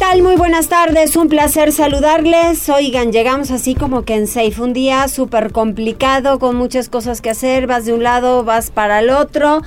Tal? Muy buenas tardes, un placer saludarles. Oigan, llegamos así como que en Safe, un día súper complicado, con muchas cosas que hacer, vas de un lado, vas para el otro,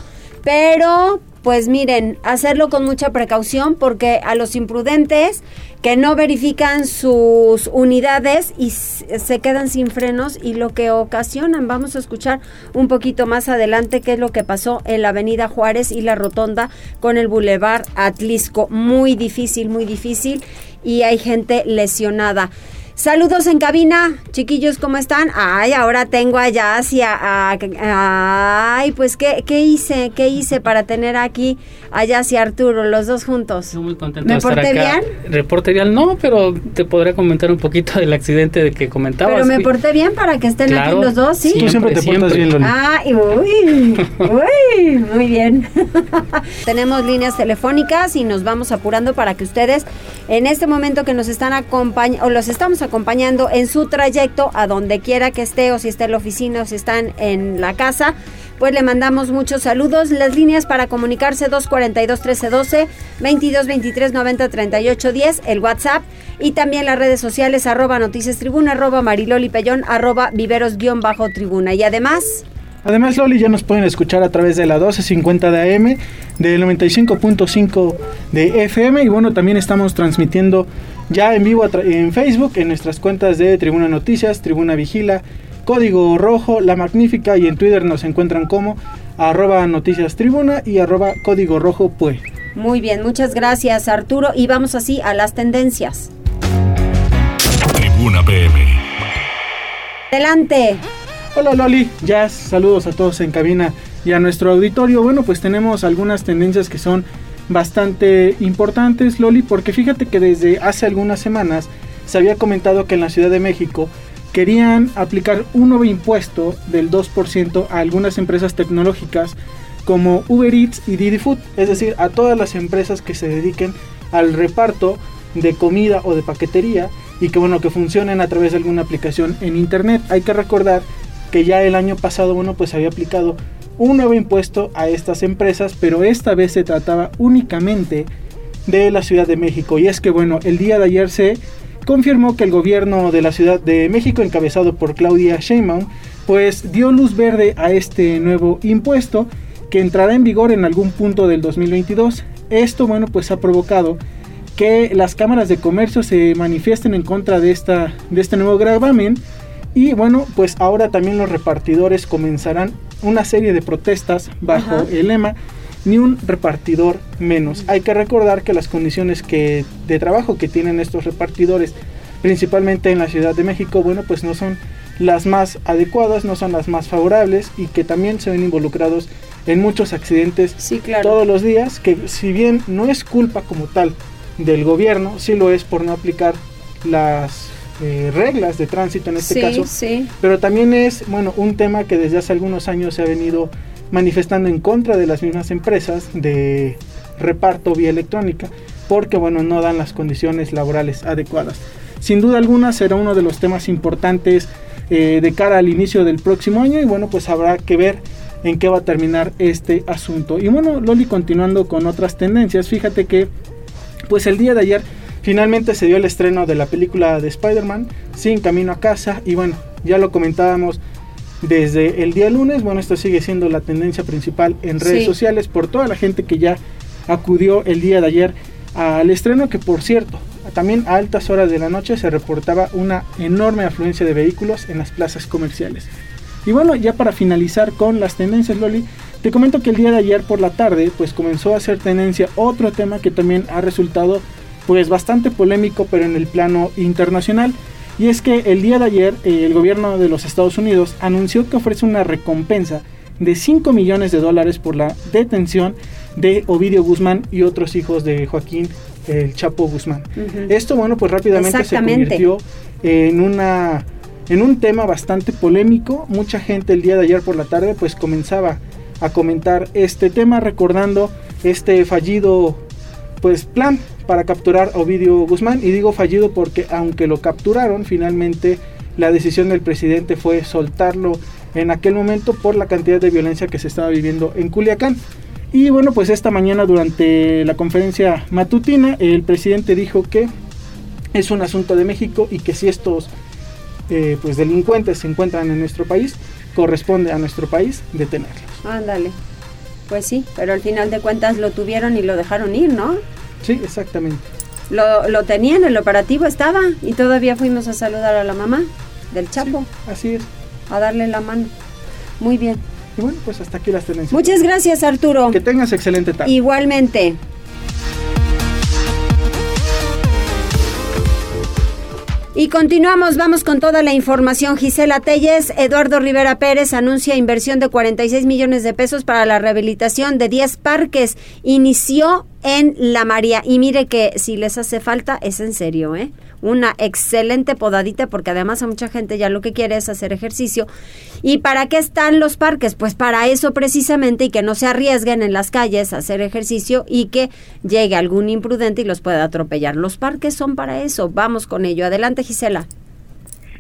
pero pues miren, hacerlo con mucha precaución porque a los imprudentes que no verifican sus unidades y se quedan sin frenos y lo que ocasionan, vamos a escuchar un poquito más adelante qué es lo que pasó en la avenida Juárez y la rotonda con el bulevar Atlisco. Muy difícil, muy difícil y hay gente lesionada. Saludos en cabina, chiquillos, ¿cómo están? Ay, ahora tengo allá hacia... ay, pues, ¿qué, ¿qué hice? ¿Qué hice para tener aquí allá hacia Arturo, los dos juntos? Estoy muy contento ¿Me de estar porté acá. bien? Reporte bien, no, pero te podría comentar un poquito del accidente de que comentabas. Pero me porté bien para que estén Claro. aquí los dos, ¿sí? Tú siempre te portas siempre. bien, Loli. Ah, y uy, uy, muy bien. Tenemos líneas telefónicas y nos vamos apurando para que ustedes, en este momento que nos están acompañando, o los estamos acompañando en su trayecto a donde quiera que esté, o si está en la oficina, o si están en la casa, pues le mandamos muchos saludos. Las líneas para comunicarse 242-1312, 2223-903810, el WhatsApp y también las redes sociales arroba noticias tribuna, arroba mariloli pellón, arroba viveros bajo tribuna. Y además... Además, Loli, ya nos pueden escuchar a través de la 1250 de AM, del 95.5 de FM y bueno, también estamos transmitiendo ya en vivo en Facebook, en nuestras cuentas de Tribuna Noticias, Tribuna Vigila, Código Rojo, La Magnífica y en Twitter nos encuentran como arroba noticias tribuna y arroba código rojo pues. Muy bien, muchas gracias Arturo y vamos así a las tendencias. Tribuna PM. Adelante. Hola Loli, Jazz, saludos a todos en cabina y a nuestro auditorio. Bueno, pues tenemos algunas tendencias que son bastante importantes, Loli, porque fíjate que desde hace algunas semanas se había comentado que en la Ciudad de México querían aplicar un nuevo impuesto del 2% a algunas empresas tecnológicas como Uber Eats y Didi Food, es decir, a todas las empresas que se dediquen al reparto de comida o de paquetería y que bueno que funcionen a través de alguna aplicación en internet. Hay que recordar que ya el año pasado bueno pues había aplicado un nuevo impuesto a estas empresas, pero esta vez se trataba únicamente de la Ciudad de México y es que bueno, el día de ayer se confirmó que el gobierno de la Ciudad de México encabezado por Claudia Sheinbaum pues dio luz verde a este nuevo impuesto que entrará en vigor en algún punto del 2022. Esto bueno pues ha provocado que las cámaras de comercio se manifiesten en contra de, esta, de este nuevo gravamen. Y bueno, pues ahora también los repartidores comenzarán una serie de protestas bajo Ajá. el lema ni un repartidor menos. Hay que recordar que las condiciones que, de trabajo que tienen estos repartidores, principalmente en la Ciudad de México, bueno, pues no son las más adecuadas, no son las más favorables y que también se ven involucrados en muchos accidentes Sí, claro. todos los días, que si bien no es culpa como tal del gobierno, sí lo es por no aplicar las eh, reglas de tránsito en este sí, caso, sí. pero también es, bueno, un tema que desde hace algunos años se ha venido manifestando en contra de las mismas empresas de reparto vía electrónica, porque, bueno, no dan las condiciones laborales adecuadas. Sin duda alguna será uno de los temas importantes eh, de cara al inicio del próximo año y, bueno, pues habrá que ver en qué va a terminar este asunto. Y bueno, Loli, continuando con otras tendencias, fíjate que, pues el día de ayer finalmente se dio el estreno de la película de Spider-Man, Sin Camino a Casa, y bueno, ya lo comentábamos desde el día lunes, bueno, esto sigue siendo la tendencia principal en redes Sí. sociales por toda la gente que ya acudió el día de ayer al estreno, que por cierto, también a altas horas de la noche se reportaba una enorme afluencia de vehículos en las plazas comerciales. Y bueno, ya para finalizar con las tendencias, Loli, te comento que el día de ayer por la tarde, pues comenzó a hacer tendencia otro tema que también ha resultado pues bastante polémico, pero en el plano internacional. Y es que el día de ayer eh, el gobierno de los Estados Unidos anunció que ofrece una recompensa de 5 millones de dólares por la detención de Ovidio Guzmán y otros hijos de Joaquín el Chapo Guzmán. Esto, bueno, pues rápidamente se convirtió en una en un tema bastante polémico. Mucha gente el día de ayer por la tarde pues comenzaba a comentar este tema recordando este fallido pues plan para capturar a Ovidio Guzmán y digo fallido porque aunque lo capturaron finalmente la decisión del presidente fue soltarlo en aquel momento por la cantidad de violencia que se estaba viviendo en Culiacán. Y bueno, pues esta mañana durante la conferencia matutina el presidente dijo que es un asunto de México y que si estos eh, pues delincuentes se encuentran en nuestro país, corresponde a nuestro país detenerlos. Ándale. Pues sí, pero al final de cuentas lo tuvieron y lo dejaron ir, ¿no? Sí, exactamente. Lo, lo tenían, el operativo estaba y todavía fuimos a saludar a la mamá del Chapo. así es. A darle la mano. Muy bien. Y bueno, pues hasta aquí las tendencias. Muchas gracias, Arturo. Que tengas excelente tarde. Igualmente. Y continuamos, vamos con toda la información. Gisela Telles, Eduardo Rivera Pérez anuncia inversión de 46 millones de pesos para la rehabilitación de 10 parques. Inició en La María. Y mire que si les hace falta, es en serio, ¿eh? Una excelente podadita porque además a mucha gente ya lo que quiere es hacer ejercicio. ¿Y para qué están los parques? Pues para eso precisamente y que no se arriesguen en las calles a hacer ejercicio y que llegue algún imprudente y los pueda atropellar. Los parques son para eso. Vamos con ello. Adelante, Gisela.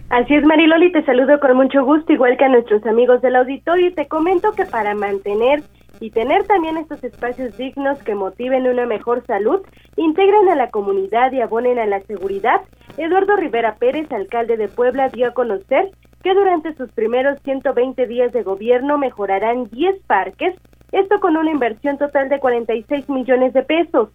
Así es, Mariloli, te saludo con mucho gusto, igual que a nuestros amigos del auditorio, y te comento que para mantener y tener también estos espacios dignos que motiven una mejor salud, integren a la comunidad y abonen a la seguridad, Eduardo Rivera Pérez, alcalde de Puebla, dio a conocer que durante sus primeros 120 días de gobierno mejorarán 10 parques, esto con una inversión total de 46 millones de pesos.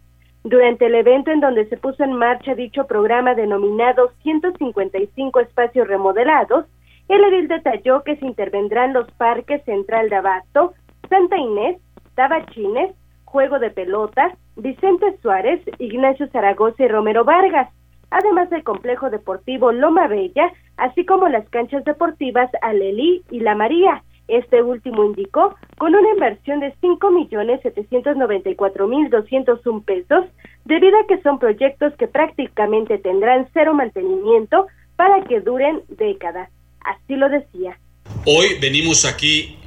Durante el evento en donde se puso en marcha dicho programa denominado 155 espacios remodelados, el edil detalló que se intervendrán los parques Central de Abasto, Santa Inés, Tabachines, Juego de Pelota, Vicente Suárez, Ignacio Zaragoza y Romero Vargas, además del complejo deportivo Loma Bella, así como las canchas deportivas Alelí y La María. Este último indicó con una inversión de cinco millones setecientos noventa y cuatro mil doscientos un pesos, debido a que son proyectos que prácticamente tendrán cero mantenimiento para que duren décadas. Así lo decía. Hoy venimos aquí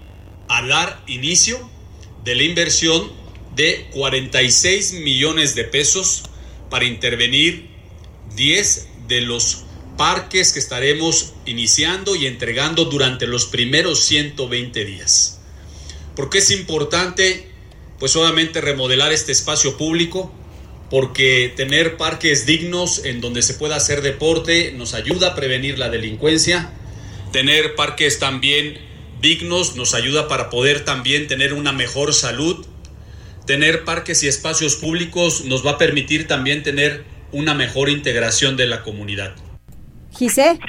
a dar inicio de la inversión de 46 millones de pesos para intervenir 10 de los parques que estaremos iniciando y entregando durante los primeros 120 días. ¿Por qué es importante? Pues obviamente remodelar este espacio público, porque tener parques dignos en donde se pueda hacer deporte nos ayuda a prevenir la delincuencia, tener parques también dignos, nos ayuda para poder también tener una mejor salud. Tener parques y espacios públicos nos va a permitir también tener una mejor integración de la comunidad. Gise.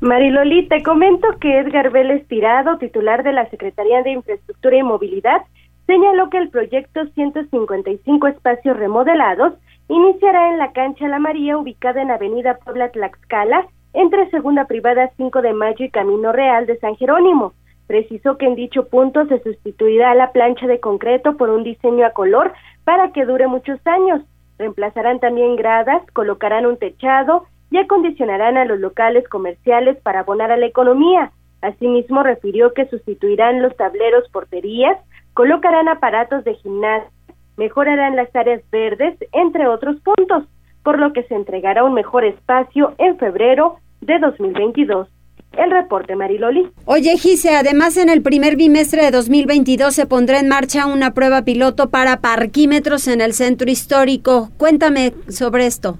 Mariloli, te comento que Edgar Vélez Tirado, titular de la Secretaría de Infraestructura y Movilidad, señaló que el proyecto 155 espacios remodelados iniciará en la cancha La María, ubicada en Avenida Puebla Tlaxcala, entre Segunda Privada 5 de Mayo y Camino Real de San Jerónimo. Precisó que en dicho punto se sustituirá la plancha de concreto por un diseño a color para que dure muchos años. Reemplazarán también gradas, colocarán un techado y acondicionarán a los locales comerciales para abonar a la economía. Asimismo, refirió que sustituirán los tableros porterías, colocarán aparatos de gimnasia, mejorarán las áreas verdes, entre otros puntos, por lo que se entregará un mejor espacio en febrero de 2022. El reporte, Mariloli. Oye, Gise, además en el primer bimestre de 2022 se pondrá en marcha una prueba piloto para parquímetros en el centro histórico. Cuéntame sobre esto.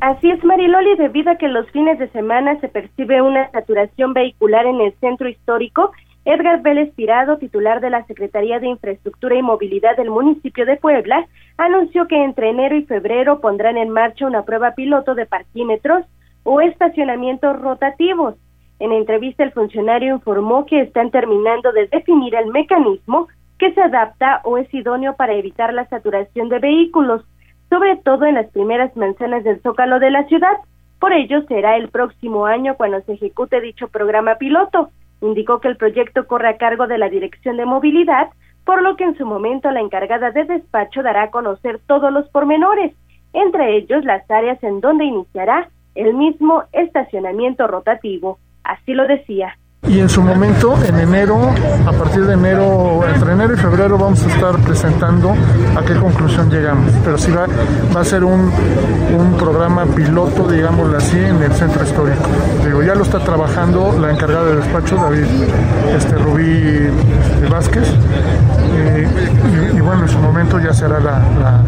Así es, Mariloli, debido a que los fines de semana se percibe una saturación vehicular en el centro histórico, Edgar Vélez Tirado, titular de la Secretaría de Infraestructura y Movilidad del municipio de Puebla, anunció que entre enero y febrero pondrán en marcha una prueba piloto de parquímetros o estacionamientos rotativos en entrevista, el funcionario informó que están terminando de definir el mecanismo que se adapta o es idóneo para evitar la saturación de vehículos, sobre todo en las primeras manzanas del zócalo de la ciudad. Por ello, será el próximo año cuando se ejecute dicho programa piloto. Indicó que el proyecto corre a cargo de la Dirección de Movilidad, por lo que en su momento la encargada de despacho dará a conocer todos los pormenores, entre ellos las áreas en donde iniciará el mismo estacionamiento rotativo. Así lo decía y en su momento, en enero, a partir de enero, entre enero y febrero vamos a estar presentando a qué conclusión llegamos. Pero sí va, va a ser un, un programa piloto, digámoslo así, en el centro histórico. Digo, ya lo está trabajando la encargada de despacho, David este, Rubí este, Vázquez. y, bueno, en su momento ya será la,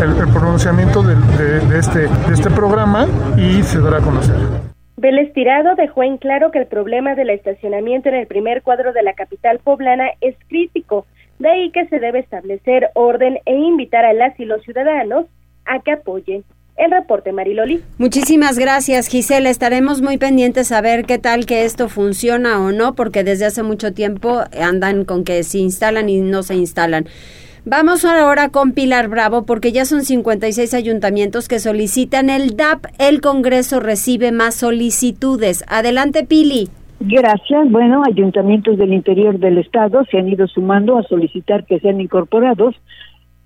el, pronunciamiento de, de, este, de este programa y se dará a conocer. Vélez Tirado dejó en claro que el problema del estacionamiento en el primer cuadro de la capital poblana es crítico, de ahí que se debe establecer orden e invitar a las y los ciudadanos a que apoyen. El reporte, Mariloli. Muchísimas gracias, Gisela. Estaremos muy pendientes a ver qué tal que esto funciona o no, porque desde hace mucho tiempo andan con que se instalan y no se instalan. Vamos ahora con Pilar Bravo porque ya son 56 ayuntamientos que solicitan el DAP. El Congreso recibe más solicitudes. Adelante, Pili. Gracias. Bueno, ayuntamientos del interior del estado se han ido sumando a solicitar que sean incorporados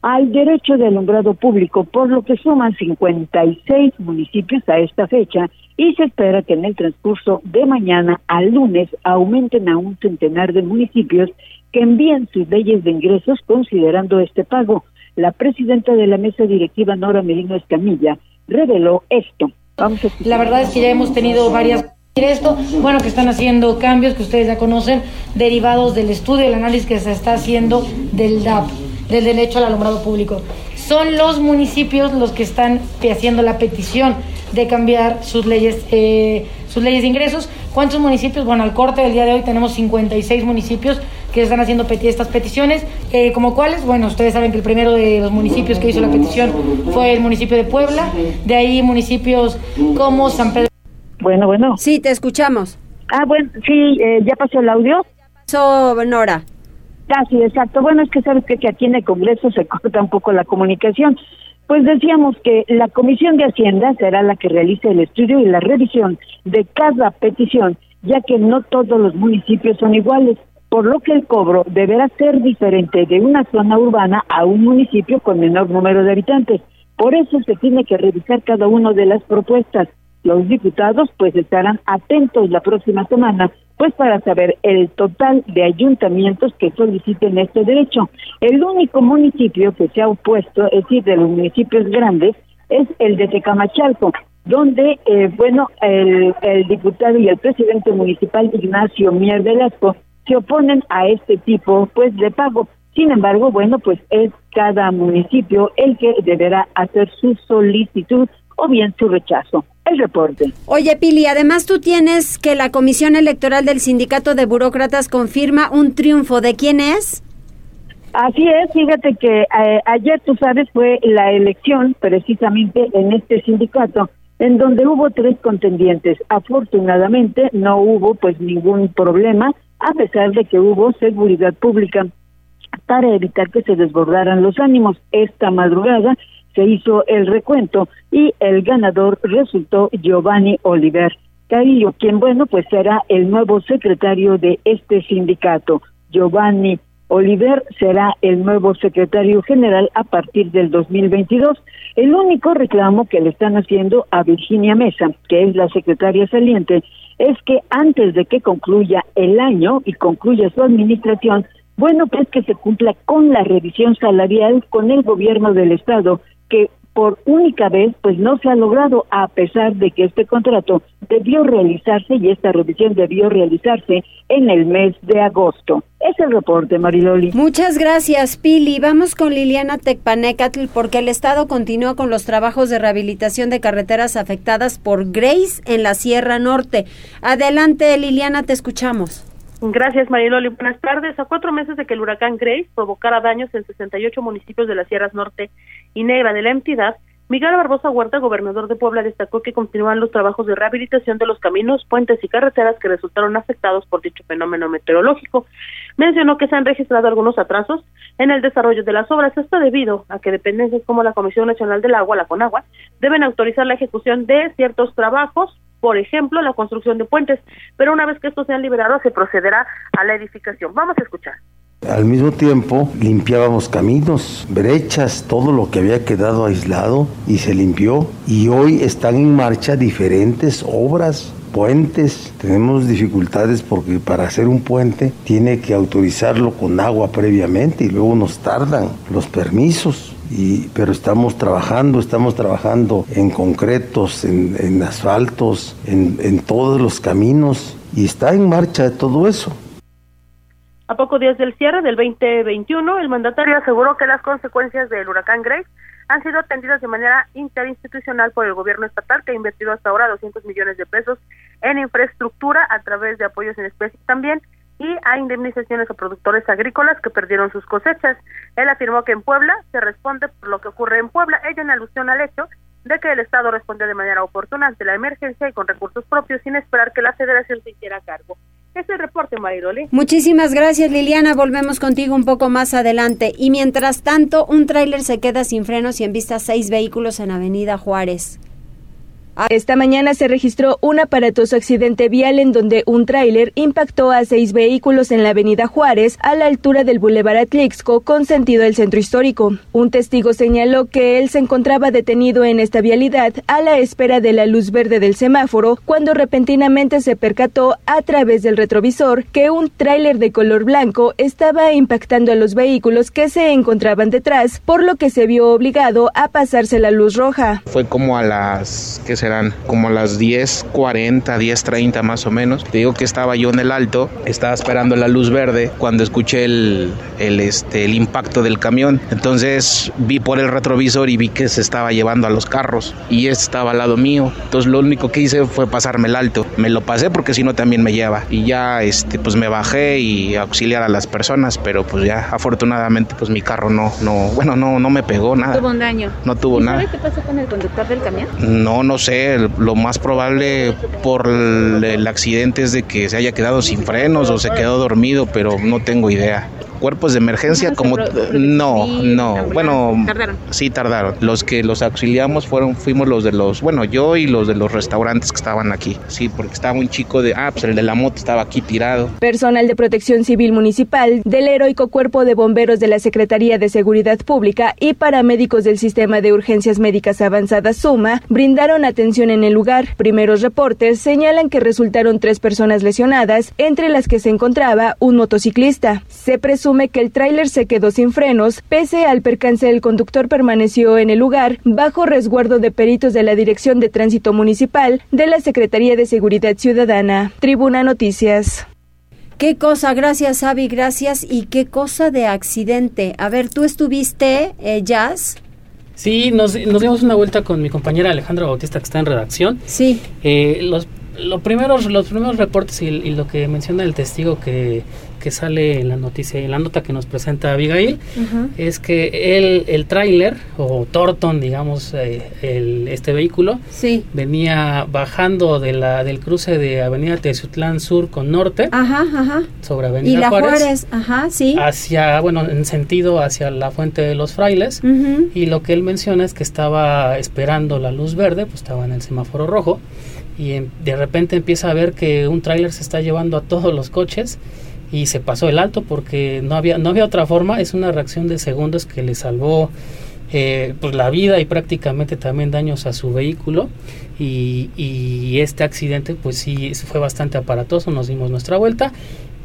al derecho de alumbrado público, por lo que suman 56 municipios a esta fecha y se espera que en el transcurso de mañana al lunes aumenten a un centenar de municipios que envíen sus leyes de ingresos considerando este pago. La presidenta de la mesa directiva, Nora Merino Escamilla, reveló esto. Vamos la verdad es que ya hemos tenido varias esto, bueno, que están haciendo cambios que ustedes ya conocen, derivados del estudio, el análisis que se está haciendo del DAP, del derecho al alumbrado público. Son los municipios los que están haciendo la petición de cambiar sus leyes, eh, sus leyes de ingresos. ¿Cuántos municipios? Bueno, al corte del día de hoy tenemos 56 municipios que están haciendo estas peticiones. Eh, ¿Como cuáles? Bueno, ustedes saben que el primero de los municipios que hizo la petición fue el municipio de Puebla, de ahí municipios como San Pedro. Bueno, bueno. Sí, te escuchamos. Ah, bueno, sí, eh, ¿ya pasó el audio? Pasó, Nora. Ah, sí, exacto. Bueno, es que sabes que, que aquí en el Congreso se corta un poco la comunicación. Pues decíamos que la Comisión de Hacienda será la que realice el estudio y la revisión de cada petición, ya que no todos los municipios son iguales por lo que el cobro deberá ser diferente de una zona urbana a un municipio con menor número de habitantes. Por eso se tiene que revisar cada una de las propuestas. Los diputados pues estarán atentos la próxima semana pues para saber el total de ayuntamientos que soliciten este derecho. El único municipio que se ha opuesto, es decir, de los municipios grandes, es el de Tecamachalco, donde, eh, bueno, el, el, diputado y el presidente municipal Ignacio Mier Velasco se oponen a este tipo pues de pago. Sin embargo, bueno, pues es cada municipio el que deberá hacer su solicitud o bien su rechazo. El reporte. Oye, Pili, además tú tienes que la Comisión Electoral del Sindicato de Burócratas confirma un triunfo. ¿De quién es? Así es, fíjate que eh, ayer, tú sabes, fue la elección precisamente en este sindicato en donde hubo tres contendientes. Afortunadamente no hubo pues ningún problema a pesar de que hubo seguridad pública para evitar que se desbordaran los ánimos. Esta madrugada se hizo el recuento y el ganador resultó Giovanni Oliver Carillo, quien, bueno, pues será el nuevo secretario de este sindicato. Giovanni Oliver será el nuevo secretario general a partir del 2022. El único reclamo que le están haciendo a Virginia Mesa, que es la secretaria saliente, es que antes de que concluya el año y concluya su administración, bueno, pues que se cumpla con la revisión salarial con el gobierno del estado, que por única vez pues no se ha logrado a pesar de que este contrato debió realizarse y esta revisión debió realizarse en el mes de agosto. Es el reporte, Mariloli. Muchas gracias, Pili. Vamos con Liliana Tecpanecatl porque el Estado continúa con los trabajos de rehabilitación de carreteras afectadas por Grace en la Sierra Norte. Adelante, Liliana, te escuchamos. Gracias, Mariloli. Buenas tardes. A cuatro meses de que el huracán Grace provocara daños en 68 municipios de las Sierras Norte y Negra de la entidad, Miguel Barbosa Huerta, gobernador de Puebla, destacó que continúan los trabajos de rehabilitación de los caminos, puentes y carreteras que resultaron afectados por dicho fenómeno meteorológico. Mencionó que se han registrado algunos atrasos en el desarrollo de las obras. Esto debido a que dependencias como la Comisión Nacional del Agua, la CONAGUA, deben autorizar la ejecución de ciertos trabajos por ejemplo, la construcción de puentes, pero una vez que estos sean liberados se procederá a la edificación. Vamos a escuchar Al mismo tiempo limpiábamos caminos, brechas, todo lo que había quedado aislado y se limpió. Y hoy están en marcha diferentes obras puentes. Tenemos dificultades porque para hacer un puente tiene que autorizarlo con agua previamente y luego nos tardan los permisos. Y, pero estamos trabajando, estamos trabajando en concretos, en, asfaltos, en, todos los caminos y está en marcha todo eso. A pocos días del cierre del 2021, el mandatario aseguró que las consecuencias del huracán Grace han sido atendidas de manera interinstitucional por el gobierno estatal, que ha invertido hasta ahora 200 millones de pesos en infraestructura a través de apoyos en especie también y a indemnizaciones a productores agrícolas que perdieron sus cosechas. Él afirmó que en Puebla se responde por lo que ocurre en Puebla, ello en alusión al hecho de que el Estado respondió de manera oportuna ante la emergencia y con recursos propios sin esperar que la federación se hiciera cargo. Este es el reporte, Mayroli. Muchísimas gracias, Liliana. Volvemos contigo un poco más adelante. Y mientras tanto, un tráiler se queda sin frenos y en vista seis vehículos en Avenida Juárez. Esta mañana se registró un aparatoso accidente vial en donde un tráiler impactó a seis vehículos en la avenida Juárez a la altura del Boulevard Atlixco con sentido al centro histórico. Un testigo señaló que él se encontraba detenido en esta vialidad a la espera de la luz verde del semáforo cuando repentinamente se percató a través del retrovisor que un tráiler de color blanco estaba impactando a los vehículos que se encontraban detrás, por lo que se vio obligado a pasarse la luz roja. Fue como a las que serán como las 10.40, 10.30 más o menos. Te digo que estaba yo en el alto, estaba esperando la luz verde cuando escuché el, el, este, el impacto del camión. Entonces vi por el retrovisor y vi que se estaba llevando a los carros y este estaba al lado mío. Entonces lo único que hice fue pasarme el alto. Me lo pasé porque si no también me lleva. Y ya este, pues me bajé y auxiliar a las personas, pero pues ya afortunadamente pues mi carro no, no, bueno, no, no me pegó nada. ¿Tuvo un daño? No tuvo nada. ¿Sabes qué pasó con el conductor del camión? No, no sé lo más probable por el accidente es de que se haya quedado sin frenos o se quedó dormido, pero no tengo idea cuerpos de emergencia como no, no, bueno, tardaron. sí tardaron. Los que los auxiliamos fueron fuimos los de los, bueno, yo y los de los restaurantes que estaban aquí. Sí, porque estaba un chico de, ah, pues el de la moto estaba aquí tirado. Personal de Protección Civil Municipal del heroico Cuerpo de Bomberos de la Secretaría de Seguridad Pública y paramédicos del Sistema de Urgencias Médicas Avanzadas SUMA brindaron atención en el lugar. Primeros reportes señalan que resultaron tres personas lesionadas, entre las que se encontraba un motociclista. Se presume que el tráiler se quedó sin frenos, pese al percance el conductor permaneció en el lugar bajo resguardo de peritos de la Dirección de Tránsito Municipal de la Secretaría de Seguridad Ciudadana. Tribuna Noticias. Qué cosa, gracias Avi, gracias. Y qué cosa de accidente. A ver, tú estuviste, eh, Jazz. Sí, nos, nos dimos una vuelta con mi compañera Alejandra Bautista, que está en redacción. Sí. Eh, los, los, primeros, los primeros reportes y, y, lo que menciona el testigo que que sale en la noticia, en la nota que nos presenta Abigail, es que el, el tráiler, o Torton, digamos, eh, el, este vehículo, sí. venía bajando de la, del cruce de Avenida Tezutlán Sur con Norte, ajá, ajá. sobre Avenida y la Juárez, ajá, sí. hacia, bueno, en sentido hacia la Fuente de los Frailes, y lo que él menciona es que estaba esperando la luz verde, pues estaba en el semáforo rojo, y de repente empieza a ver que un tráiler se está llevando a todos los coches, y se pasó el alto porque no había, no había otra forma, es una reacción de segundos que le salvó eh, pues la vida y prácticamente también daños a su vehículo. Y, y este accidente pues sí fue bastante aparatoso, nos dimos nuestra vuelta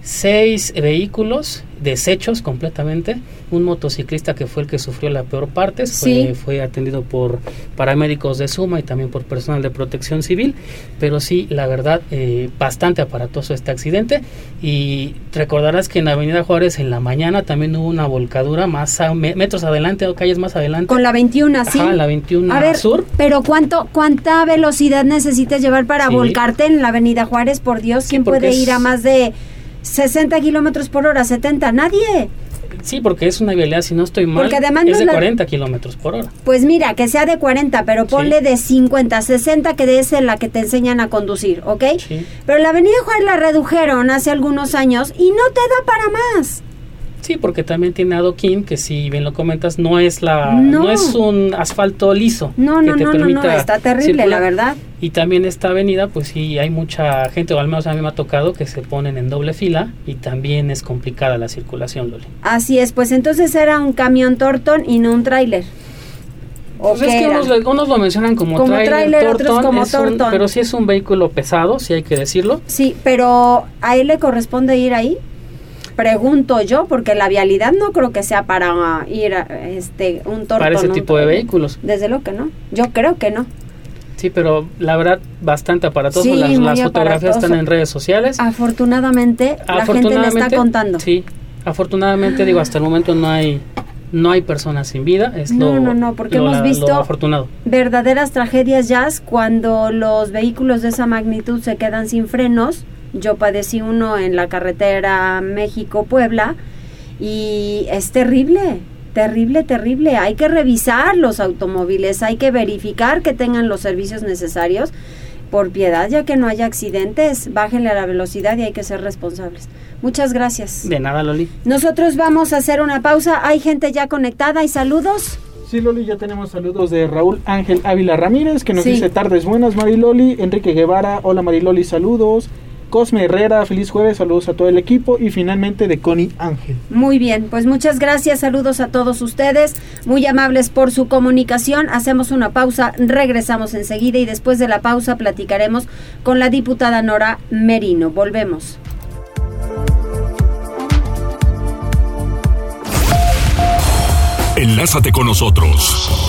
seis vehículos desechos completamente, un motociclista que fue el que sufrió la peor parte, fue, fue, atendido por paramédicos de Suma y también por personal de protección civil, pero sí, la verdad, eh, bastante aparatoso este accidente y recordarás que en Avenida Juárez en la mañana también hubo una volcadura más metros adelante o calles más adelante. Con la 21, sí. la 21 sur. Pero ¿cuánto, ¿cuánta velocidad necesitas llevar para volcarte en la Avenida Juárez? Por Dios, ¿quién puede ir a más de 60 kilómetros por hora, 70, nadie. Sí, porque es una vialidad, si no estoy mal, porque además es de 40 kilómetros por hora. Pues mira, que sea de 40, pero ponle de 50, 60, que es la que te enseñan a conducir, ¿ok? Sí. Pero la Avenida Juárez la redujeron hace algunos años y no te da para más. Sí, porque también tiene adoquín, que si bien lo comentas, no es la no, es un asfalto liso. No, no, que te no, no, no, permita está terrible, la verdad. Y también esta avenida, pues sí, hay mucha gente, o al menos a mí me ha tocado, que se ponen en doble fila y también es complicada la circulación, Loli. Así es, pues entonces era un camión Torton y no un tráiler. ¿O Pues es que unos, lo mencionan como, Como tráiler, tráiler, otros como un- Torton. pero sí es un vehículo pesado, sí hay que decirlo. Sí, pero ¿a él le corresponde ir ahí? Pregunto yo, porque la vialidad no creo que sea para ir a este un Torton. Para ese un tipo de vehículos. Desde lo que no. Yo creo que no. Sí, pero la verdad, bastante aparatoso. Sí, las las fotografías están en redes sociales. Afortunadamente, la gente le está contando. Sí, afortunadamente, digo, hasta el momento no hay no hay personas sin vida. Es No, lo, no, no, porque lo- hemos visto- afortunado. verdaderas tragedias jazz cuando los vehículos de esa magnitud se quedan sin frenos. Yo padecí uno en la carretera México-Puebla y es terrible, terrible, terrible. Hay que revisar los automóviles, hay que verificar que tengan los servicios necesarios. Por piedad, ya que no haya accidentes, bájenle a la velocidad y hay que ser responsables. Muchas gracias. De nada, Loli. Nosotros vamos a hacer una pausa. Hay gente ya conectada. ¿Hay saludos? Sí, Loli, ya tenemos saludos de Raúl Ángel Ávila Ramírez, que nos Sí. dice tardes buenas, Mariloli. Enrique Guevara, hola Mariloli, saludos. Cosme Herrera, feliz jueves, saludos a todo el equipo. Y finalmente de Connie Ángel. Muy bien, pues muchas gracias, saludos a todos ustedes, muy amables por su comunicación. Hacemos una pausa, regresamos enseguida y después de la pausa platicaremos con la diputada Nora Merino. Volvemos. Enlázate con nosotros.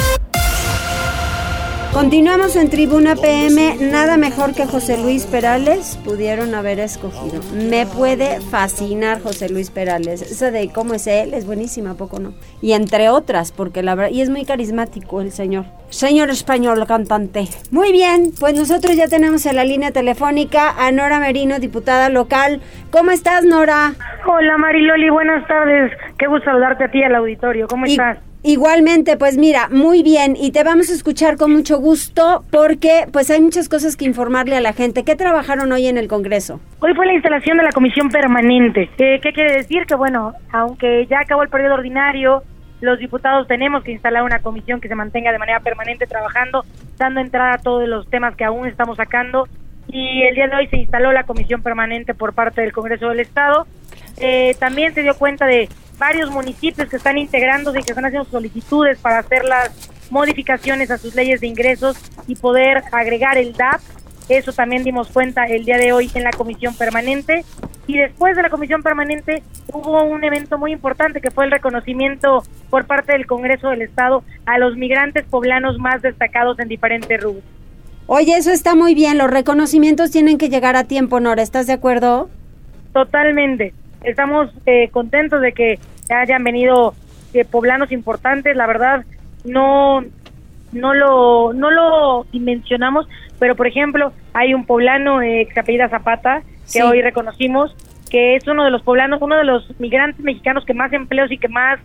Continuamos en Tribuna PM. Nada mejor que José Luis Perales pudieron haber escogido. Me puede fascinar José Luis Perales. Esa de cómo es él es buenísima, ¿a poco no? Y entre otras, porque la verdad, y es muy carismático el señor. Señor español cantante. Muy bien, pues nosotros ya tenemos en la línea telefónica a Nora Merino, diputada local. ¿Cómo estás, Nora? Hola Mariloli, buenas tardes. Qué gusto saludarte a ti al auditorio. ¿Cómo estás? Igualmente, pues mira, muy bien y te vamos a escuchar con mucho gusto porque pues hay muchas cosas que informarle a la gente. ¿Qué trabajaron hoy en el Congreso? Hoy fue la instalación de la comisión permanente. Eh, ¿Qué quiere decir? Que bueno, aunque ya acabó el periodo ordinario, los diputados tenemos que instalar una comisión que se mantenga de manera permanente trabajando, dando entrada a todos los temas que aún estamos sacando. Y el día de hoy se instaló la comisión permanente por parte del Congreso del Estado. Eh, también se dio cuenta de varios municipios que están integrándose y que están haciendo solicitudes para hacer las modificaciones a sus leyes de ingresos y poder agregar el DAP. Eso también dimos cuenta el día de hoy en la comisión permanente. Y después de la comisión permanente hubo un evento muy importante que fue el reconocimiento por parte del Congreso del Estado a los migrantes poblanos más destacados en diferentes rubros. Oye, eso está muy bien. Los reconocimientos tienen que llegar a tiempo, Nora. ¿Estás de acuerdo? Totalmente. Estamos eh, contentos de que hayan venido eh, poblanos importantes. La verdad, no, no lo, no lo dimensionamos, pero por ejemplo, hay un poblano eh, que se apellida Zapata, que Sí. hoy reconocimos, que es uno de los poblanos, uno de los migrantes mexicanos que más empleos y que más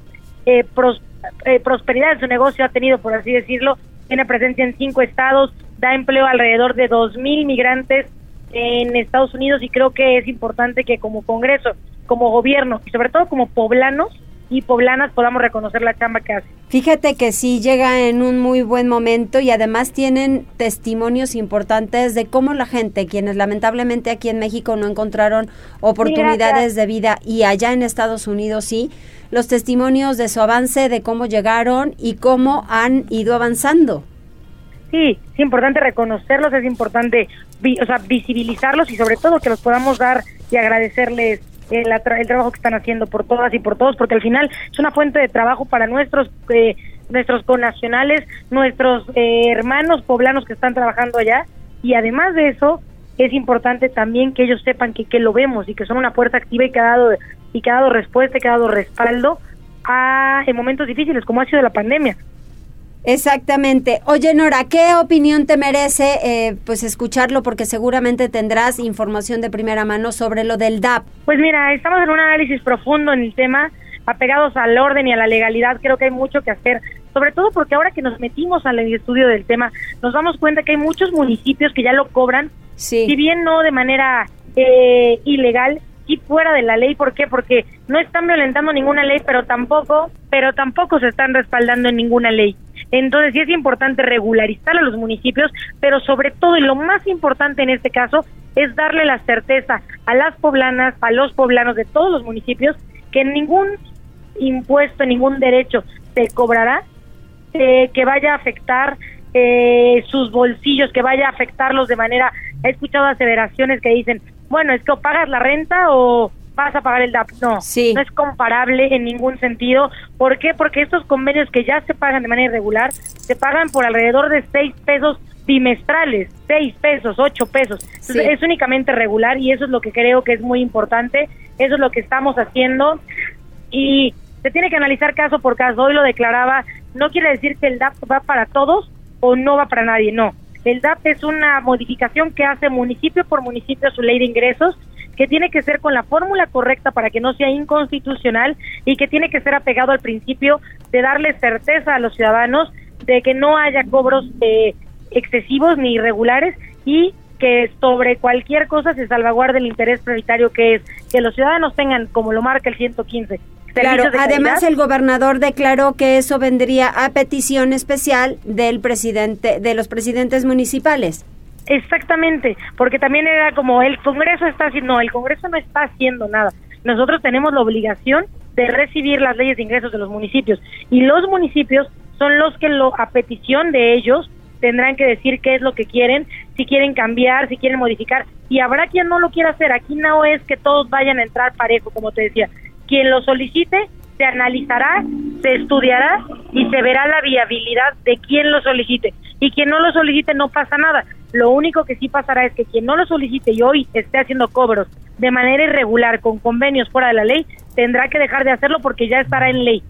eh, pros- eh, prosperidad en su negocio ha tenido, por así decirlo. Tiene presencia en cinco estados, da empleo a alrededor de dos mil migrantes en Estados Unidos y creo que es importante que como Congreso, como gobierno y sobre todo como poblanos y poblanas podamos reconocer la chamba que hace. Fíjate que sí llega en un muy buen momento y además tienen testimonios importantes de cómo la gente, quienes lamentablemente aquí en México no encontraron oportunidades de vida y allá en Estados Unidos sí, los testimonios de su avance, de cómo llegaron y cómo han ido avanzando. Sí, es importante reconocerlos, es importante vi- o sea, visibilizarlos y sobre todo que los podamos dar y agradecerles el, atra- el trabajo que están haciendo por todas y por todos, porque al final es una fuente de trabajo para nuestros eh, nuestros connacionales, nuestros eh, hermanos poblanos que están trabajando allá. Y además de eso es importante también que ellos sepan que, que lo vemos y que son una puerta activa y que ha dado y que ha dado respuesta y que ha dado respaldo a en momentos difíciles como ha sido la pandemia Exactamente. Oye, Nora, ¿qué opinión te merece eh, pues escucharlo? Porque seguramente tendrás información de primera mano sobre lo del DAP. Pues mira, estamos en un análisis profundo en el tema, apegados al orden y a la legalidad. Creo que hay mucho que hacer, sobre todo porque ahora que nos metimos al estudio del tema, nos damos cuenta que hay muchos municipios que ya lo cobran, sí. si bien no de manera eh, ilegal, y fuera de la ley. ¿Por qué? Porque no están violentando ninguna ley, pero tampoco, pero tampoco se están respaldando en ninguna ley. Entonces sí es importante regularizar a los municipios, pero sobre todo y lo más importante en este caso es darle la certeza a las poblanas, a los poblanos de todos los municipios que ningún impuesto, ningún derecho se cobrará eh, que vaya a afectar eh, sus bolsillos, que vaya a afectarlos de manera... He escuchado aseveraciones que dicen, bueno, es que pagas la renta o vas a pagar el DAP. No, no es comparable en ningún sentido. ¿Por qué? Porque estos convenios que ya se pagan de manera irregular, se pagan por alrededor de seis pesos bimestrales, seis pesos, ocho pesos. Es únicamente regular y eso es lo que creo que es muy importante. Eso es lo que estamos haciendo y se tiene que analizar caso por caso. Hoy lo declaraba, no quiere decir que el DAP va para todos o no va para nadie, no. El DAP es una modificación que hace municipio por municipio su ley de ingresos que tiene que ser con la fórmula correcta para que no sea inconstitucional y que tiene que ser apegado al principio de darle certeza a los ciudadanos de que no haya cobros eh, excesivos ni irregulares y que sobre cualquier cosa se salvaguarde el interés prioritario que es que los ciudadanos tengan, como lo marca el 115, Claro, además el gobernador declaró que eso vendría a petición especial del presidente, de los presidentes municipales. Exactamente, porque también era como el Congreso está haciendo, no, el Congreso no está haciendo nada. Nosotros tenemos la obligación de recibir las leyes de ingresos de los municipios y los municipios son los que lo, a petición de ellos tendrán que decir qué es lo que quieren, si quieren cambiar, si quieren modificar y habrá quien no lo quiera hacer. Aquí no es que todos vayan a entrar parejo, como te decía. Quien lo solicite se analizará, se estudiará y se verá la viabilidad de quien lo solicite. Y quien no lo solicite no pasa nada. Lo único que sí pasará es que quien no lo solicite y hoy esté haciendo cobros de manera irregular con convenios fuera de la ley, tendrá que dejar de hacerlo porque ya estará en ley.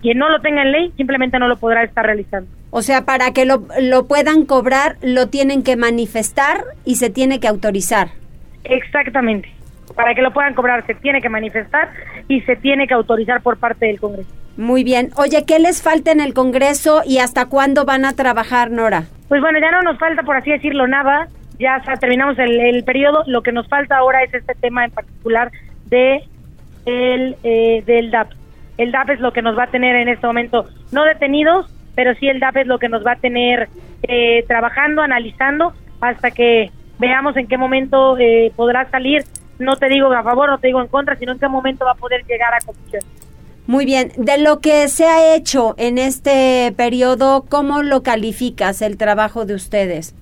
Quien no lo tenga en ley simplemente no lo podrá estar realizando. O sea, para que lo, lo puedan cobrar, lo tienen que manifestar y se tiene que autorizar. Exactamente para que lo puedan cobrar se tiene que manifestar y se tiene que autorizar por parte del Congreso. Muy bien. Oye, ¿qué les falta en el Congreso y hasta cuándo van a trabajar, Nora? Pues bueno, ya no nos falta, por así decirlo, nada. Ya terminamos el, periodo. Lo que nos falta ahora es este tema en particular de el, eh, del DAP. El DAP es lo que nos va a tener en este momento, no detenidos, pero sí el DAP es lo que nos va a tener eh, trabajando, analizando, hasta que veamos en qué momento eh, podrá salir no te digo a favor, no te digo en contra, sino en qué momento va a poder llegar a comisión. Muy bien, de lo que se ha hecho en este periodo, ¿cómo lo calificas el trabajo de ustedes?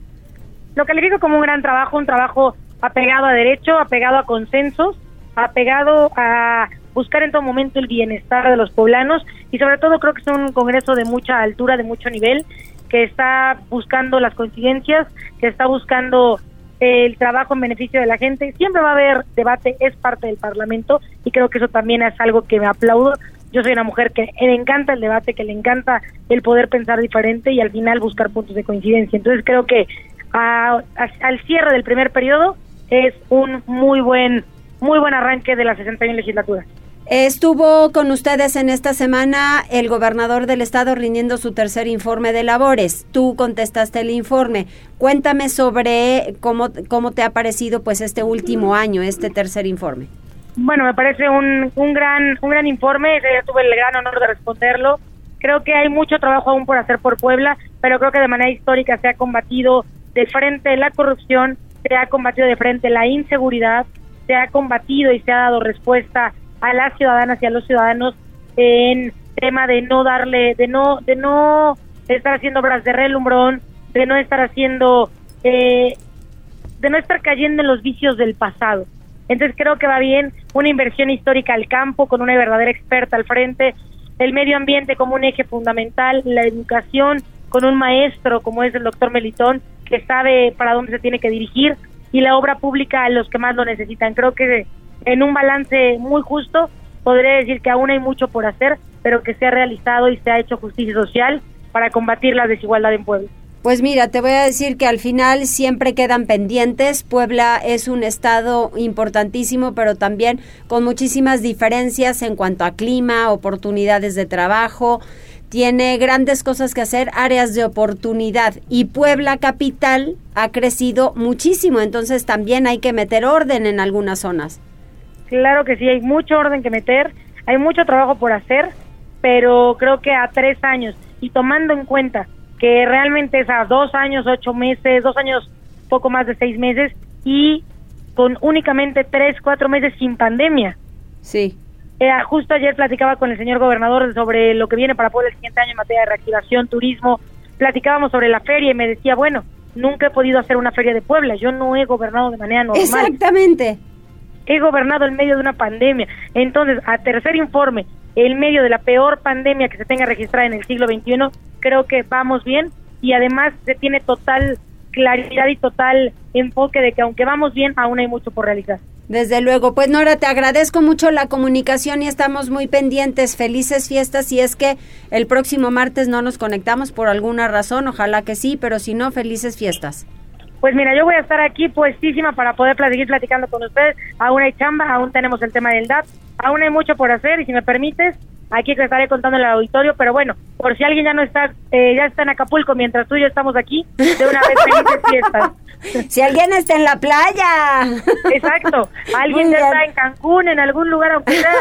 Lo califico como un gran trabajo, un trabajo apegado a derecho, apegado a consensos, apegado a buscar en todo momento el bienestar de los poblanos y sobre todo creo que es un congreso de mucha altura, de mucho nivel, que está buscando las coincidencias, que está buscando el trabajo en beneficio de la gente. Siempre va a haber debate, es parte del Parlamento y creo que eso también es algo que me aplaudo. Yo soy una mujer que le encanta el debate, que le encanta el poder pensar diferente y al final buscar puntos de coincidencia. Entonces creo que al cierre del primer periodo es un muy buen muy buen arranque de la 61 legislatura. Estuvo con ustedes en esta semana el gobernador del estado rindiendo su tercer informe de labores. Tú contestaste el informe. Cuéntame sobre cómo, cómo te ha parecido pues este último año, este tercer informe. Bueno, me parece un, un gran un gran informe. Yo tuve el gran honor de responderlo. Creo que hay mucho trabajo aún por hacer por Puebla, pero creo que de manera histórica se ha combatido de frente la corrupción, se ha combatido de frente la inseguridad, se ha combatido y se ha dado respuesta a las ciudadanas y a los ciudadanos en tema de no darle, de no, de no estar haciendo obras de relumbrón, de no estar haciendo, eh, de no estar cayendo en los vicios del pasado. Entonces creo que va bien una inversión histórica al campo con una verdadera experta al frente, el medio ambiente como un eje fundamental, la educación con un maestro como es el doctor Melitón que sabe para dónde se tiene que dirigir y la obra pública a los que más lo necesitan. Creo que en un balance muy justo, podría decir que aún hay mucho por hacer, pero que se ha realizado y se ha hecho justicia social para combatir la desigualdad en Puebla. Pues mira, te voy a decir que al final siempre quedan pendientes. Puebla es un estado importantísimo, pero también con muchísimas diferencias en cuanto a clima, oportunidades de trabajo. Tiene grandes cosas que hacer, áreas de oportunidad. Y Puebla capital ha crecido muchísimo, entonces también hay que meter orden en algunas zonas. Claro que sí, hay mucho orden que meter, hay mucho trabajo por hacer, pero creo que a tres años y tomando en cuenta que realmente es a dos años, ocho meses, dos años, poco más de seis meses y con únicamente tres, cuatro meses sin pandemia. Sí. Eh, justo ayer platicaba con el señor gobernador sobre lo que viene para Puebla el siguiente año en materia de reactivación, turismo. Platicábamos sobre la feria y me decía, bueno, nunca he podido hacer una feria de Puebla. Yo no he gobernado de manera normal. Exactamente. He gobernado en medio de una pandemia. Entonces, a tercer informe, en medio de la peor pandemia que se tenga registrada en el siglo XXI, creo que vamos bien y además se tiene total claridad y total enfoque de que aunque vamos bien, aún hay mucho por realizar. Desde luego, pues Nora, te agradezco mucho la comunicación y estamos muy pendientes. Felices fiestas si es que el próximo martes no nos conectamos por alguna razón, ojalá que sí, pero si no, felices fiestas. Pues mira, yo voy a estar aquí puestísima para poder seguir platicando con ustedes. Aún hay chamba, aún tenemos el tema del DAP, aún hay mucho por hacer y si me permites, aquí te estaré contando en el auditorio, pero bueno, por si alguien ya no está, eh, ya está en Acapulco mientras tú y yo estamos aquí, de una vez felices fiestas. Si alguien está en la playa. Exacto, alguien ya está en Cancún, en algún lugar, aunque sea,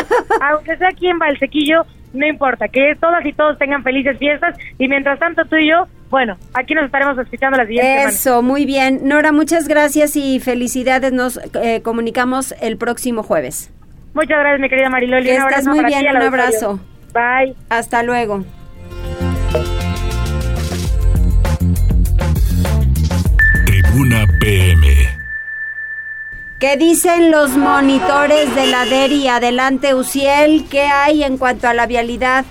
aunque sea aquí en Valsequillo, no importa, que todas y todos tengan felices fiestas y mientras tanto tú y yo, bueno, aquí nos estaremos escuchando las siguientes Eso, muy bien. Nora, muchas gracias y felicidades. Nos eh, comunicamos el próximo jueves. Muchas gracias, mi querida Mariloli. Que estás muy bien, un abrazo. Bye. Hasta luego. Tribuna PM. ¿Qué dicen los monitores de la DERI? Adelante, Uciel. ¿Qué hay en cuanto a la vialidad?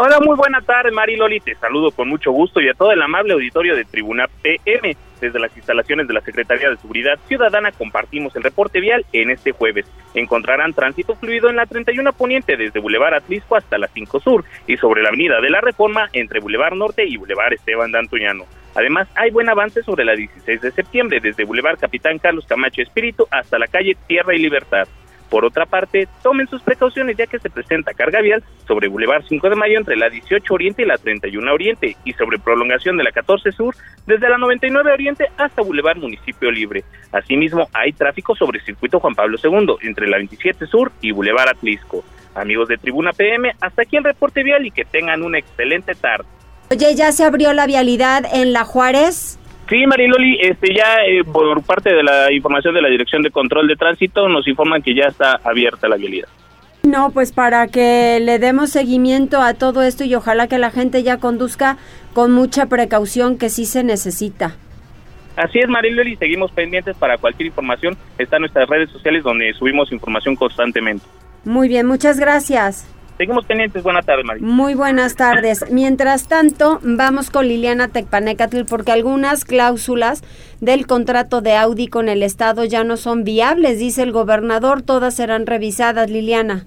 Hola, muy buena tarde, Mari Loli. Te saludo con mucho gusto y a todo el amable auditorio de Tribuna PM. Desde las instalaciones de la Secretaría de Seguridad Ciudadana compartimos el reporte vial en este jueves. Encontrarán tránsito fluido en la 31 Poniente desde Boulevard Atlisco hasta la 5 Sur y sobre la Avenida de la Reforma entre Boulevard Norte y Boulevard Esteban Dantuñano. Además, hay buen avance sobre la 16 de septiembre desde Boulevard Capitán Carlos Camacho Espíritu hasta la calle Tierra y Libertad. Por otra parte, tomen sus precauciones ya que se presenta carga vial sobre Boulevard 5 de Mayo entre la 18 Oriente y la 31 Oriente y sobre prolongación de la 14 Sur desde la 99 Oriente hasta Boulevard Municipio Libre. Asimismo, hay tráfico sobre Circuito Juan Pablo II entre la 27 Sur y Boulevard Atlisco. Amigos de Tribuna PM, hasta aquí el reporte vial y que tengan una excelente tarde. Oye, ¿ya se abrió la vialidad en La Juárez? Sí, Mariloli, este, ya eh, por parte de la información de la Dirección de Control de Tránsito nos informan que ya está abierta la vialidad. No, pues para que le demos seguimiento a todo esto y ojalá que la gente ya conduzca con mucha precaución que sí se necesita. Así es, Mariloli, seguimos pendientes para cualquier información. Están nuestras redes sociales donde subimos información constantemente. Muy bien, muchas gracias. Seguimos pendientes. Buenas tardes, María. Muy buenas tardes. Mientras tanto, vamos con Liliana Tecpanecatl porque algunas cláusulas del contrato de Audi con el Estado ya no son viables, dice el gobernador. Todas serán revisadas, Liliana.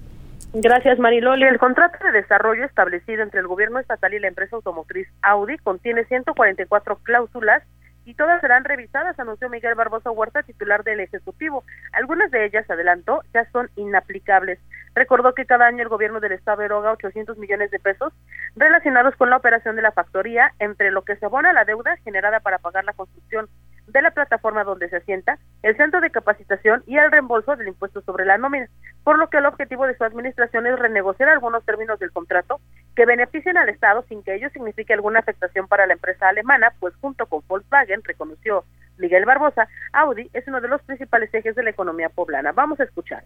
Gracias, Mariloli. El contrato de desarrollo establecido entre el gobierno estatal y la empresa automotriz Audi contiene 144 cláusulas y todas serán revisadas, anunció Miguel Barbosa Huerta, titular del Ejecutivo. Algunas de ellas, adelantó, ya son inaplicables. Recordó que cada año el gobierno del Estado eroga 800 millones de pesos relacionados con la operación de la factoría, entre lo que se abona la deuda generada para pagar la construcción de la plataforma donde se asienta, el centro de capacitación y el reembolso del impuesto sobre la nómina, por lo que el objetivo de su administración es renegociar algunos términos del contrato que beneficien al Estado sin que ello signifique alguna afectación para la empresa alemana, pues junto con Volkswagen, reconoció Miguel Barbosa, Audi es uno de los principales ejes de la economía poblana. Vamos a escuchar.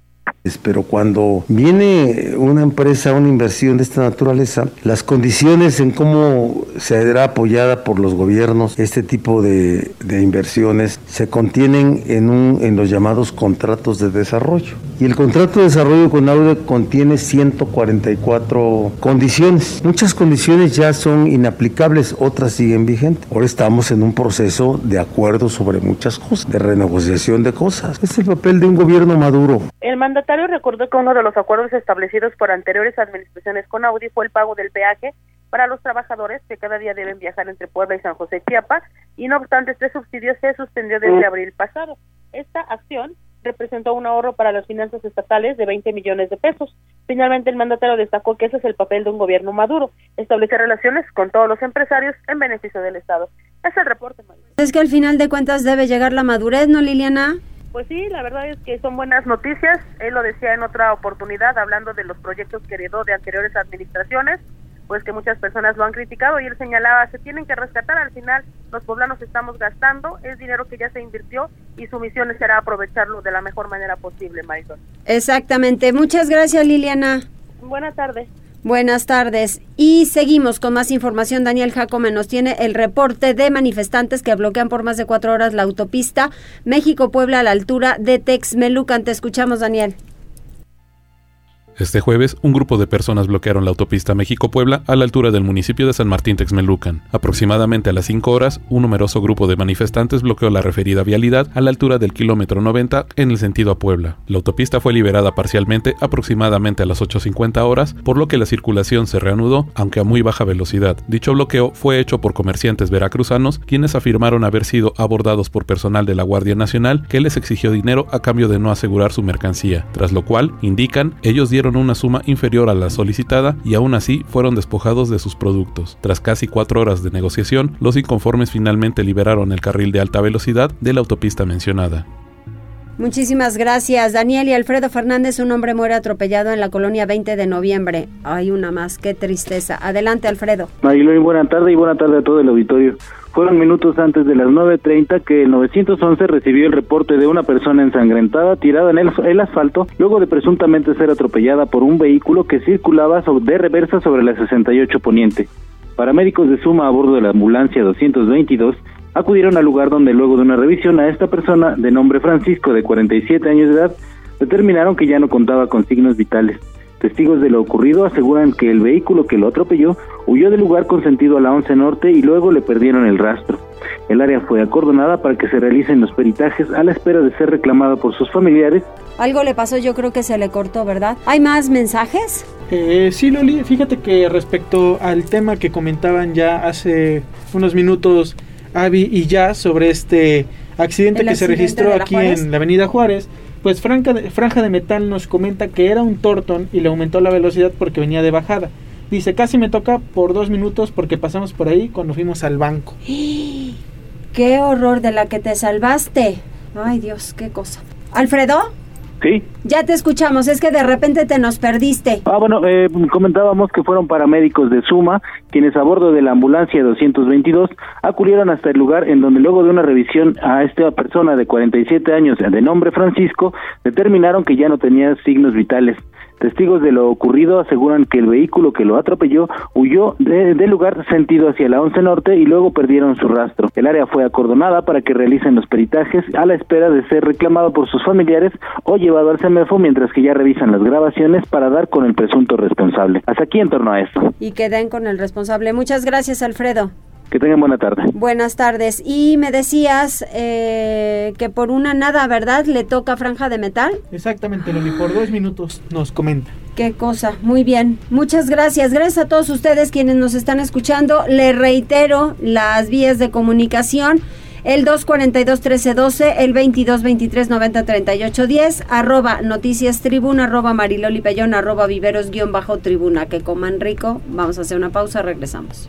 Pero cuando viene una empresa, una inversión de esta naturaleza, las condiciones en cómo será apoyada por los gobiernos este tipo de, inversiones se contienen en, un, en los llamados contratos de desarrollo. Y el contrato de desarrollo con Audi contiene 144 condiciones. Muchas condiciones ya son inaplicables, otras siguen vigentes. Ahora estamos en un proceso de acuerdo sobre muchas cosas, de renegociación de cosas. Es el papel de un gobierno maduro. El mandatario recordó que uno de los acuerdos establecidos por anteriores administraciones con Audi fue el pago del peaje para los trabajadores que cada día deben viajar entre Puebla y San José Chiapa y no obstante este subsidio se suspendió desde abril pasado. Esta acción representó un ahorro para las finanzas estatales de 20 millones de pesos. Finalmente, el mandatario destacó que ese es el papel de un gobierno maduro, establecer relaciones con todos los empresarios en beneficio del Estado. Es el reporte, Es que al final de cuentas debe llegar la madurez, ¿no, Liliana? Pues sí, la verdad es que son buenas noticias. Él lo decía en otra oportunidad, hablando de los proyectos que heredó de anteriores administraciones pues que muchas personas lo han criticado y él señalaba, se tienen que rescatar, al final los poblanos estamos gastando, es dinero que ya se invirtió y su misión será aprovecharlo de la mejor manera posible, Marisol. Exactamente, muchas gracias Liliana. Buenas tardes. Buenas tardes. Y seguimos con más información. Daniel Jacome nos tiene el reporte de manifestantes que bloquean por más de cuatro horas la autopista México-Puebla a la altura de Texmelucan. Te escuchamos, Daniel. Este jueves, un grupo de personas bloquearon la autopista México-Puebla a la altura del municipio de San Martín Texmelucan. Aproximadamente a las 5 horas, un numeroso grupo de manifestantes bloqueó la referida vialidad a la altura del kilómetro 90 en el sentido a Puebla. La autopista fue liberada parcialmente aproximadamente a las 8.50 horas, por lo que la circulación se reanudó, aunque a muy baja velocidad. Dicho bloqueo fue hecho por comerciantes veracruzanos, quienes afirmaron haber sido abordados por personal de la Guardia Nacional que les exigió dinero a cambio de no asegurar su mercancía, tras lo cual, indican, ellos dieron una suma inferior a la solicitada y aún así fueron despojados de sus productos. Tras casi cuatro horas de negociación, los inconformes finalmente liberaron el carril de alta velocidad de la autopista mencionada. Muchísimas gracias, Daniel y Alfredo Fernández. Un hombre muere atropellado en la colonia 20 de noviembre. Hay una más, qué tristeza. Adelante, Alfredo. Marilyn, buena tarde y buena tarde a todo el auditorio. Fueron minutos antes de las 9.30 que el 911 recibió el reporte de una persona ensangrentada tirada en el, asfalto luego de presuntamente ser atropellada por un vehículo que circulaba de reversa sobre la 68 Poniente. Paramédicos de suma a bordo de la ambulancia 222 acudieron al lugar donde luego de una revisión a esta persona de nombre Francisco de 47 años de edad determinaron que ya no contaba con signos vitales. Testigos de lo ocurrido aseguran que el vehículo que lo atropelló huyó del lugar con sentido a la 11 Norte y luego le perdieron el rastro. El área fue acordonada para que se realicen los peritajes a la espera de ser reclamada por sus familiares. Algo le pasó, yo creo que se le cortó, ¿verdad? ¿Hay más mensajes? Eh, sí, Loli, fíjate que respecto al tema que comentaban ya hace unos minutos Avi y ya sobre este accidente que se registró aquí en la Avenida Juárez, pues Franja de, Franja de Metal nos comenta que era un Torton y le aumentó la velocidad porque venía de bajada. Dice, casi me toca por dos minutos porque pasamos por ahí cuando fuimos al banco. ¡Qué horror de la que te salvaste! Ay Dios, qué cosa. Alfredo. Sí. Ya te escuchamos, es que de repente te nos perdiste. Ah, bueno, eh, comentábamos que fueron paramédicos de Suma quienes a bordo de la ambulancia 222 acudieron hasta el lugar en donde luego de una revisión a esta persona de 47 años de nombre Francisco determinaron que ya no tenía signos vitales. Testigos de lo ocurrido aseguran que el vehículo que lo atropelló huyó del lugar sentido hacia la 11 Norte y luego perdieron su rastro. El área fue acordonada para que realicen los peritajes a la espera de ser reclamado por sus familiares o llevado al CEMEFO mientras que ya revisan las grabaciones para dar con el presunto responsable. Hasta aquí en torno a esto. Y que den con el responsable. Muchas gracias, Alfredo. Que tengan buena tarde. Buenas tardes. Y me decías eh, que por una nada, ¿verdad? Le toca franja de metal. Exactamente, Loli. Por dos minutos nos comenta. Qué cosa. Muy bien. Muchas gracias. Gracias a todos ustedes quienes nos están escuchando. Le reitero las vías de comunicación. El 242-1312, el 22-23-90-38-10, arroba noticias tribuna, arroba mariloli pellón, arroba viveros guion bajo tribuna. Que coman rico. Vamos a hacer una pausa, regresamos.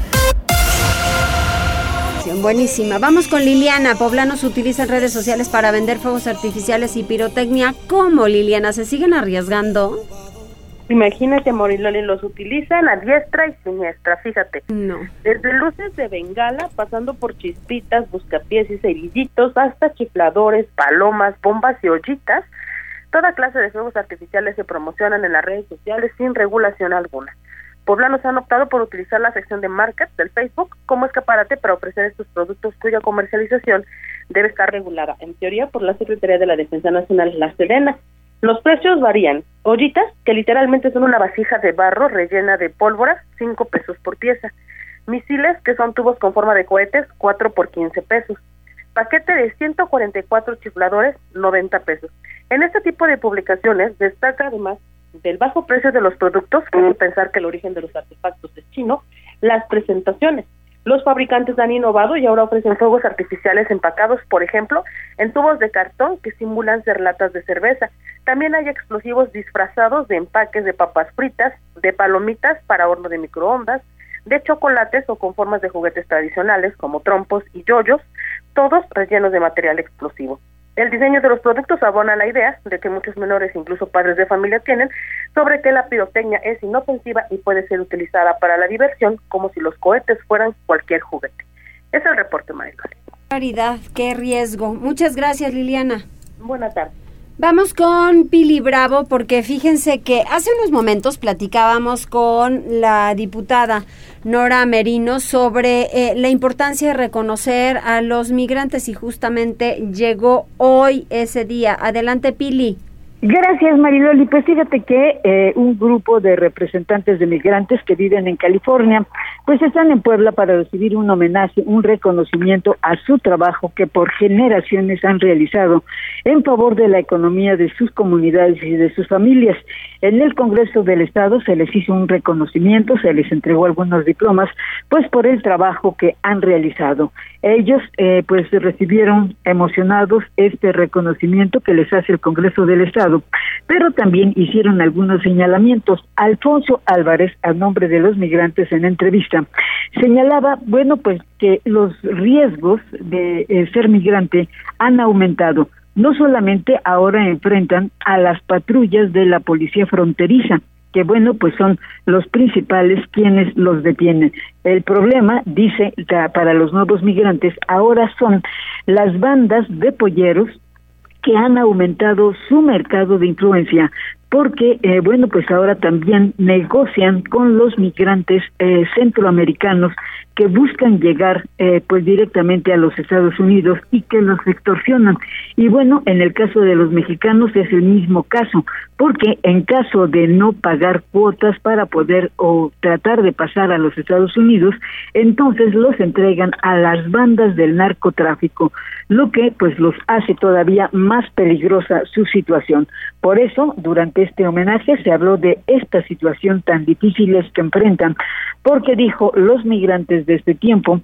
Buenísima. Vamos con Liliana. Poblanos utilizan redes sociales para vender fuegos artificiales y pirotecnia. ¿Cómo, Liliana? ¿Se siguen arriesgando? Imagínate, Moriloli, los utilizan a diestra y siniestra, fíjate. No. Desde luces de bengala, pasando por chispitas, buscapiés y cerillitos, hasta chifladores, palomas, bombas y ollitas, Toda clase de fuegos artificiales se promocionan en las redes sociales sin regulación alguna. Poblanos han optado por utilizar la sección de market del Facebook como escaparate para ofrecer estos productos cuya comercialización debe estar regulada, en teoría, por la Secretaría de la Defensa Nacional, la Sedena. Los precios varían. Ollitas, que literalmente son una vasija de barro rellena de pólvora, 5 pesos por pieza. Misiles, que son tubos con forma de cohetes, 4 por 15 pesos. Paquete de 144 chifladores, 90 pesos. En este tipo de publicaciones destaca además del bajo precio de los productos, que pensar que el origen de los artefactos es chino, las presentaciones. Los fabricantes han innovado y ahora ofrecen fuegos artificiales empacados, por ejemplo, en tubos de cartón que simulan ser latas de cerveza. También hay explosivos disfrazados de empaques de papas fritas, de palomitas para horno de microondas, de chocolates o con formas de juguetes tradicionales como trompos y yoyos, todos rellenos de material explosivo. El diseño de los productos abona la idea de que muchos menores, incluso padres de familia, tienen sobre que la pirotecnia es inofensiva y puede ser utilizada para la diversión como si los cohetes fueran cualquier juguete. Es el reporte, María. Claridad, qué riesgo. Muchas gracias, Liliana. Buenas tardes. Vamos con Pili Bravo porque fíjense que hace unos momentos platicábamos con la diputada Nora Merino sobre eh, la importancia de reconocer a los migrantes y justamente llegó hoy ese día. Adelante Pili. Gracias, Mariloli. Pues fíjate que eh, un grupo de representantes de migrantes que viven en California, pues están en Puebla para recibir un homenaje, un reconocimiento a su trabajo que por generaciones han realizado en favor de la economía de sus comunidades y de sus familias. En el Congreso del Estado se les hizo un reconocimiento, se les entregó algunos diplomas, pues por el trabajo que han realizado. Ellos, eh, pues recibieron emocionados este reconocimiento que les hace el Congreso del Estado, pero también hicieron algunos señalamientos. Alfonso Álvarez, a nombre de los migrantes en entrevista, señalaba, bueno, pues que los riesgos de eh, ser migrante han aumentado no solamente ahora enfrentan a las patrullas de la policía fronteriza, que bueno, pues son los principales quienes los detienen. El problema, dice, para los nuevos migrantes, ahora son las bandas de polleros que han aumentado su mercado de influencia porque, eh, bueno, pues ahora también negocian con los migrantes eh, centroamericanos que buscan llegar eh, pues directamente a los Estados Unidos y que los extorsionan. Y bueno, en el caso de los mexicanos es el mismo caso, porque en caso de no pagar cuotas para poder o tratar de pasar a los Estados Unidos, entonces los entregan a las bandas del narcotráfico, lo que pues los hace todavía más peligrosa su situación. Por eso, durante este homenaje se habló de esta situación tan difícil que enfrentan, porque dijo los migrantes de este tiempo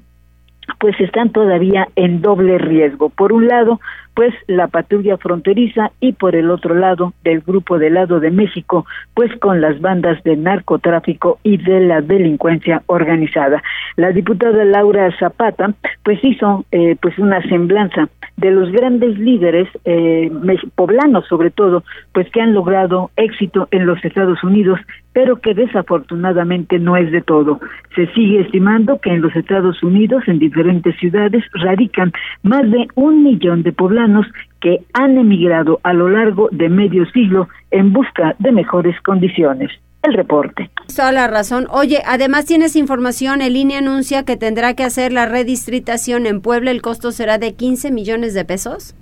pues están todavía en doble riesgo. Por un lado, pues la patrulla fronteriza y por el otro lado del grupo del lado de México, pues con las bandas de narcotráfico y de la delincuencia organizada. La diputada Laura Zapata pues hizo eh, pues una semblanza de los grandes líderes eh, poblanos sobre todo, pues que han logrado éxito en los Estados Unidos, pero que desafortunadamente no es de todo. Se sigue estimando que en los Estados Unidos, en diferentes ciudades, radican más de un millón de poblanos que han emigrado a lo largo de medio siglo en busca de mejores condiciones. El reporte. Toda la razón. Oye, además tienes información, el INE anuncia que tendrá que hacer la redistritación en Puebla, el costo será de 15 millones de pesos.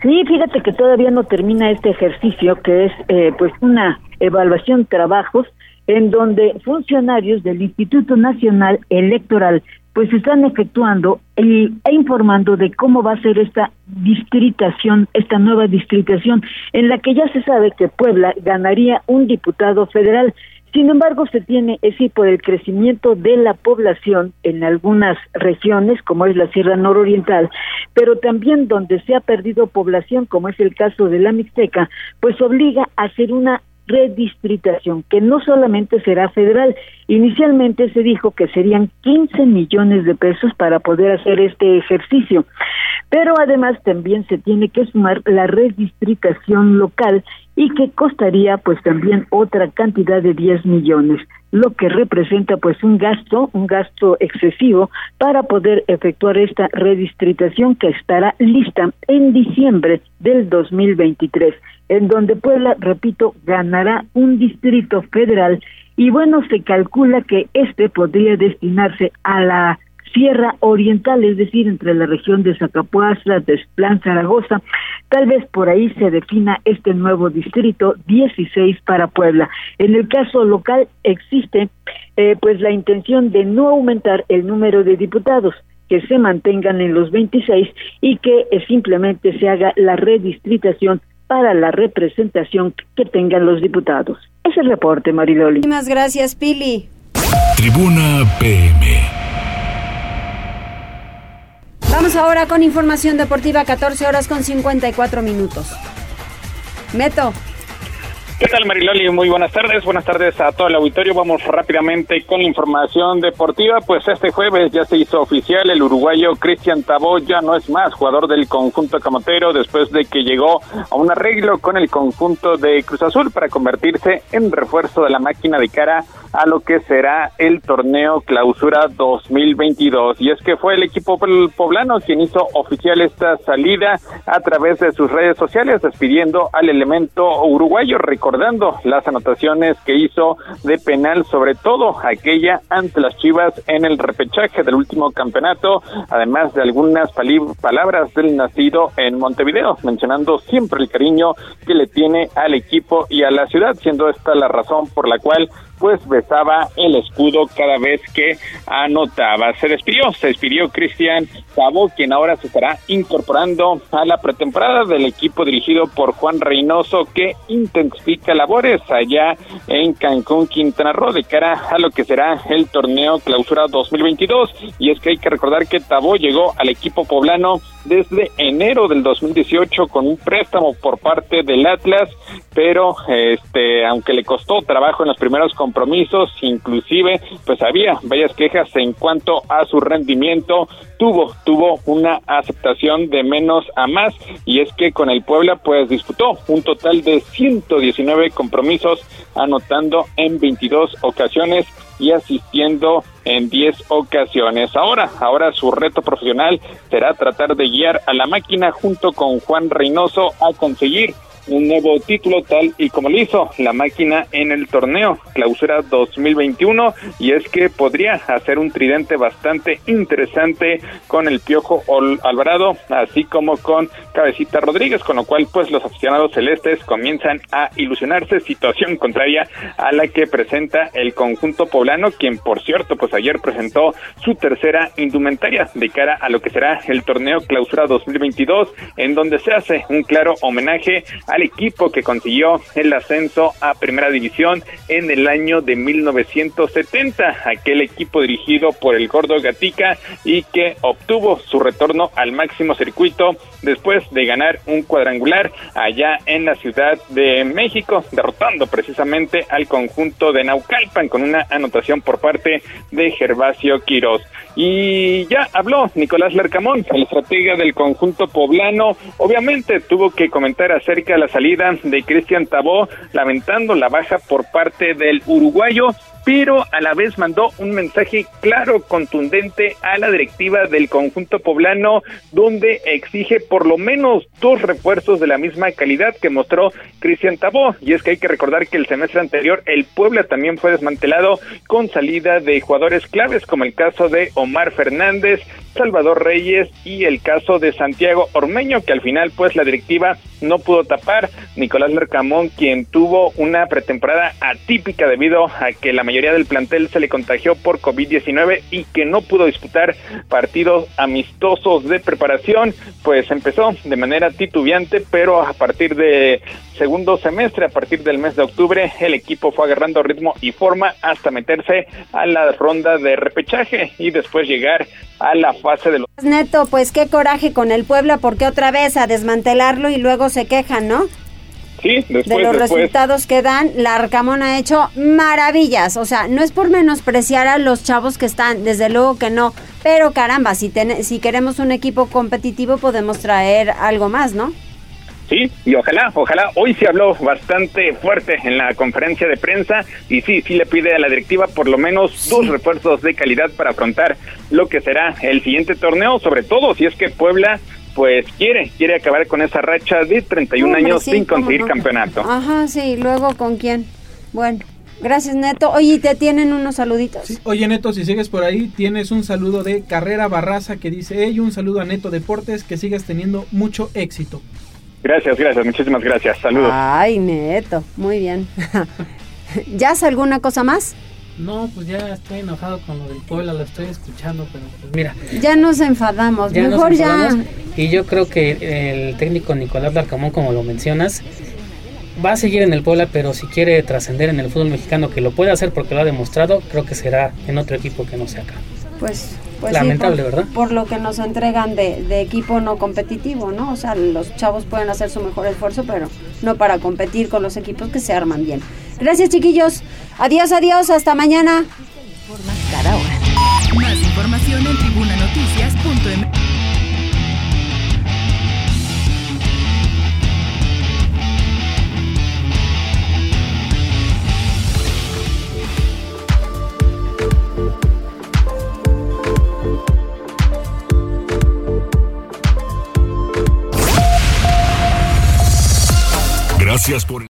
Sí, fíjate que todavía no termina este ejercicio, que es eh, pues una evaluación trabajos en donde funcionarios del Instituto Nacional Electoral pues están efectuando e, informando de cómo va a ser esta distritación, esta nueva distritación, en la que ya se sabe que Puebla ganaría un diputado federal. Sin embargo, se tiene, es decir, por el crecimiento de la población en algunas regiones, como es la Sierra Nororiental, pero también donde se ha perdido población, como es el caso de la Mixteca, pues obliga a hacer una redistritación, que no solamente será federal. Inicialmente se dijo que serían 15 millones de pesos para poder hacer este ejercicio, pero además también se tiene que sumar la redistritación local y que costaría pues también otra cantidad de 10 millones. lo que representa pues un gasto, un gasto excesivo para poder efectuar esta redistritación que estará lista en diciembre del 2023, en donde Puebla, repito, ganará un distrito federal y bueno, se calcula que este podría destinarse a la Sierra Oriental, es decir, entre la región de Zacapuazla, Plan Zaragoza. Tal vez por ahí se defina este nuevo distrito 16 para Puebla. En el caso local existe eh, pues la intención de no aumentar el número de diputados que se mantengan en los 26 y que eh, simplemente se haga la redistritación para la representación que tengan los diputados. Es el reporte, Mariloli. Muchas gracias, Pili. Tribuna PM. Vamos ahora con información deportiva, 14 horas con 54 minutos. Meto. ¿Qué tal Mariloli? Muy buenas tardes, buenas tardes a todo el auditorio. Vamos rápidamente con la información deportiva. Pues este jueves ya se hizo oficial el uruguayo Cristian Tabó ya no es más jugador del conjunto camotero después de que llegó a un arreglo con el conjunto de Cruz Azul para convertirse en refuerzo de la máquina de cara lo que será el torneo clausura 2022. Y es que fue el equipo poblano quien hizo oficial esta salida a través de sus redes sociales despidiendo al elemento uruguayo recordando las anotaciones que hizo de penal, sobre todo aquella ante las Chivas en el repechaje del último campeonato, además de algunas palabras del nacido en Montevideo, mencionando siempre el cariño que le tiene al equipo y a la ciudad, siendo esta la razón por la cual pues el escudo cada vez que anotaba. Se despidió, se despidió Cristian Sabo, quien ahora se estará incorporando a la pretemporada del equipo dirigido por Juan Reynoso, que intensifica labores allá en Cancún, Quintana Roo, de cara a lo que será el torneo Clausura 2022. Y es que hay que recordar que Tabó llegó al equipo poblano desde enero del 2018 con un préstamo por parte del Atlas, pero este aunque le costó trabajo en los primeros compromisos, inclusive pues había varias quejas en cuanto a su rendimiento, tuvo tuvo una aceptación de menos a más y es que con el Puebla pues disputó un total de 119 compromisos anotando en 22 ocasiones y asistiendo en 10 ocasiones. Ahora, ahora su reto profesional será tratar de guiar a la máquina junto con Juan Reynoso a conseguir un nuevo título tal y como lo hizo la máquina en el torneo clausura 2021 y es que podría hacer un tridente bastante interesante con el Piojo Alvarado así como con Cabecita Rodríguez con lo cual pues los aficionados celestes comienzan a ilusionarse situación contraria a la que presenta el conjunto poblano quien por cierto pues ayer presentó su tercera indumentaria de cara a lo que será el torneo clausura 2022 en donde se hace un claro homenaje a equipo que consiguió el ascenso a Primera División en el año de 1970, aquel equipo dirigido por el Gordo Gatica y que obtuvo su retorno al máximo circuito después de ganar un cuadrangular allá en la Ciudad de México, derrotando precisamente al conjunto de Naucalpan con una anotación por parte de Gervasio Quiroz. Y ya habló Nicolás Lercamón, el estratega del conjunto poblano. Obviamente tuvo que comentar acerca de salida de Cristian Tabó, lamentando la baja por parte del uruguayo pero a la vez mandó un mensaje claro, contundente a la directiva del conjunto poblano, donde exige por lo menos dos refuerzos de la misma calidad que mostró Cristian Tabó. Y es que hay que recordar que el semestre anterior el Puebla también fue desmantelado con salida de jugadores claves, como el caso de Omar Fernández, Salvador Reyes y el caso de Santiago Ormeño, que al final pues la directiva no pudo tapar. Nicolás Mercamón, quien tuvo una pretemporada atípica debido a que la mayoría del plantel se le contagió por COVID-19 y que no pudo disputar partidos amistosos de preparación, pues empezó de manera titubeante, pero a partir de segundo semestre, a partir del mes de octubre, el equipo fue agarrando ritmo y forma hasta meterse a la ronda de repechaje y después llegar a la fase de los... Neto, pues qué coraje con el Puebla, porque otra vez a desmantelarlo y luego se quejan, ¿no? Sí, después, de los resultados que dan, la Arcamón ha hecho maravillas. O sea, no es por menospreciar a los chavos que están, desde luego que no. Pero caramba, si, si queremos un equipo competitivo podemos traer algo más, ¿no? Sí, y ojalá, ojalá, hoy se habló bastante fuerte en la conferencia de prensa y sí, sí le pide a la directiva por lo menos dos refuerzos de calidad para afrontar lo que será el siguiente torneo, sobre todo si es que Puebla pues quiere, quiere acabar con esa racha de 31 Hombre, años sí, sin conseguir no. campeonato. Ajá, sí, luego con quién. Bueno, gracias Neto. Oye, ¿te tienen unos saluditos? Oye Neto, si sigues por ahí, tienes un saludo de Carrera Barraza que dice, hey, un saludo a Neto Deportes, que sigas teniendo mucho éxito. Gracias, gracias, muchísimas gracias. Saludos. Ay, Neto, muy bien. ¿Ya hace alguna cosa más? No, pues ya estoy enojado con lo del Puebla, lo estoy escuchando, pero pues mira, Ya nos enfadamos, ya nos mejor ya. enfadamos. Y yo creo que el técnico Nicolás Larcamón, como lo mencionas, va a seguir en el Puebla, pero si quiere trascender en el fútbol mexicano, que lo puede hacer porque lo ha demostrado, creo que será en otro equipo que no sea acá. Pues, pues sí, Lamentable, por, ¿verdad? Por lo que nos entregan de, de equipo no competitivo, ¿no? O sea, los chavos pueden hacer su mejor esfuerzo, pero no para competir con los equipos que se arman bien. Gracias, chiquillos. Adiós, adiós, hasta mañana. Cada hora. Más información en tribunanoticias.mx. Gracias por